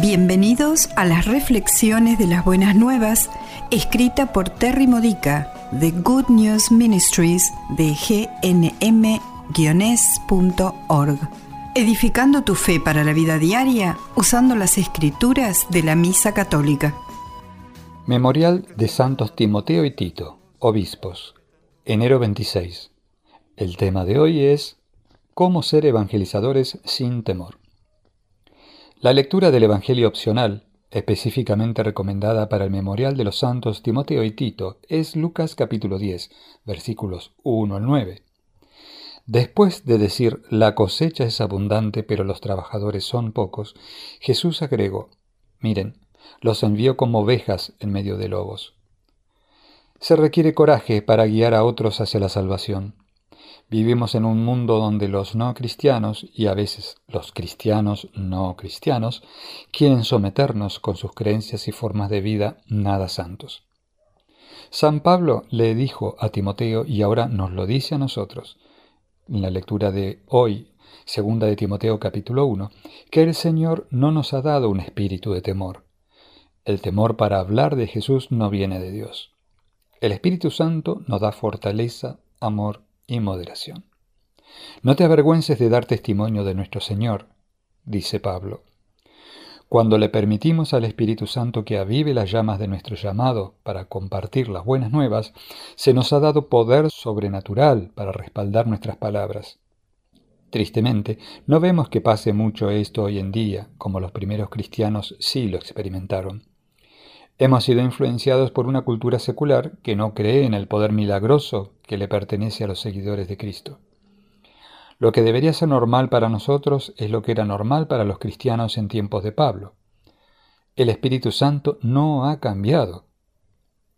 Bienvenidos a las reflexiones de las buenas nuevas, escrita por Terry Modica de Good News Ministries de gnm-org. Edificando tu fe para la vida diaria usando las escrituras de la Misa Católica. Memorial de Santos Timoteo y Tito, obispos, enero 26. El tema de hoy es ¿Cómo ser evangelizadores sin temor? La lectura del Evangelio opcional, específicamente recomendada para el memorial de los santos Timoteo y Tito, es Lucas capítulo 10, versículos 1 al 9. Después de decir la cosecha es abundante, pero los trabajadores son pocos, Jesús agregó, miren, los envió como ovejas en medio de lobos. Se requiere coraje para guiar a otros hacia la salvación. Vivimos en un mundo donde los no cristianos y a veces los cristianos no cristianos quieren someternos con sus creencias y formas de vida nada santos. San Pablo le dijo a Timoteo y ahora nos lo dice a nosotros, en la lectura de hoy, segunda de Timoteo capítulo 1, que el Señor no nos ha dado un espíritu de temor. El temor para hablar de Jesús no viene de Dios. El Espíritu Santo nos da fortaleza, amor y moderación. No te avergüences de dar testimonio de nuestro Señor, dice Pablo. Cuando le permitimos al Espíritu Santo que avive las llamas de nuestro llamado para compartir las buenas nuevas, se nos ha dado poder sobrenatural para respaldar nuestras palabras. Tristemente, no vemos que pase mucho esto hoy en día, como los primeros cristianos sí lo experimentaron. Hemos sido influenciados por una cultura secular que no cree en el poder milagroso que le pertenece a los seguidores de Cristo. Lo que debería ser normal para nosotros es lo que era normal para los cristianos en tiempos de Pablo. El Espíritu Santo no ha cambiado.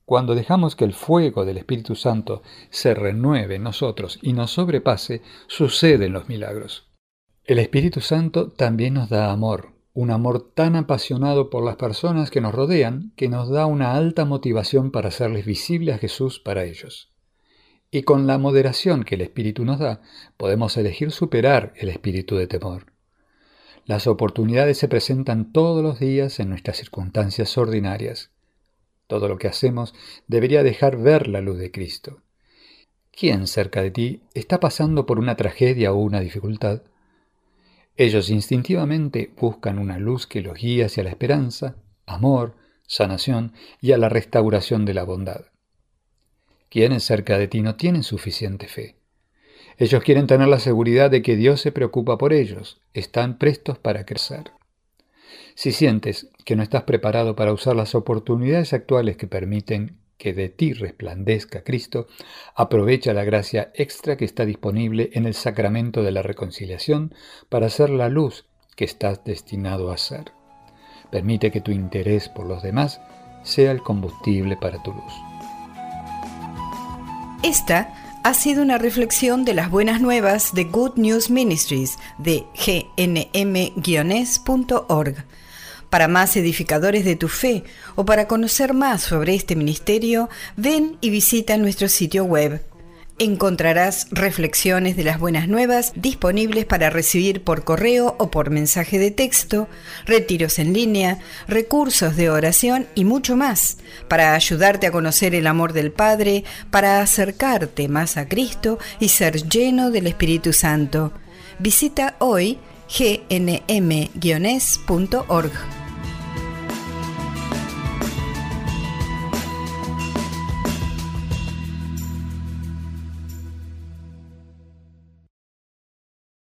Cuando dejamos que el fuego del Espíritu Santo se renueve en nosotros y nos sobrepase, suceden los milagros. El Espíritu Santo también nos da amor, un amor tan apasionado por las personas que nos rodean que nos da una alta motivación para hacerles visible a Jesús para ellos. Y con la moderación que el Espíritu nos da, podemos elegir superar el espíritu de temor. Las oportunidades se presentan todos los días en nuestras circunstancias ordinarias. Todo lo que hacemos debería dejar ver la luz de Cristo. ¿Quién cerca de ti está pasando por una tragedia o una dificultad? Ellos instintivamente buscan una luz que los guíe hacia la esperanza, amor, sanación y a la restauración de la bondad. Quienes cerca de ti no tienen suficiente fe. Ellos quieren tener la seguridad de que Dios se preocupa por ellos, están prestos para crecer. Si sientes que no estás preparado para usar las oportunidades actuales que permiten que de ti resplandezca Cristo, aprovecha la gracia extra que está disponible en el sacramento de la reconciliación para ser la luz que estás destinado a ser. Permite que tu interés por los demás sea el combustible para tu luz. Esta ha sido una reflexión de las buenas nuevas de Good News Ministries de gnm-org para más edificadores de tu fe o para conocer más sobre este ministerio, ven y visita nuestro sitio web. Encontrarás reflexiones de las buenas nuevas disponibles para recibir por correo o por mensaje de texto, retiros en línea, recursos de oración y mucho más, para ayudarte a conocer el amor del Padre, para acercarte más a Cristo y ser lleno del Espíritu Santo. Visita hoy gnm-org.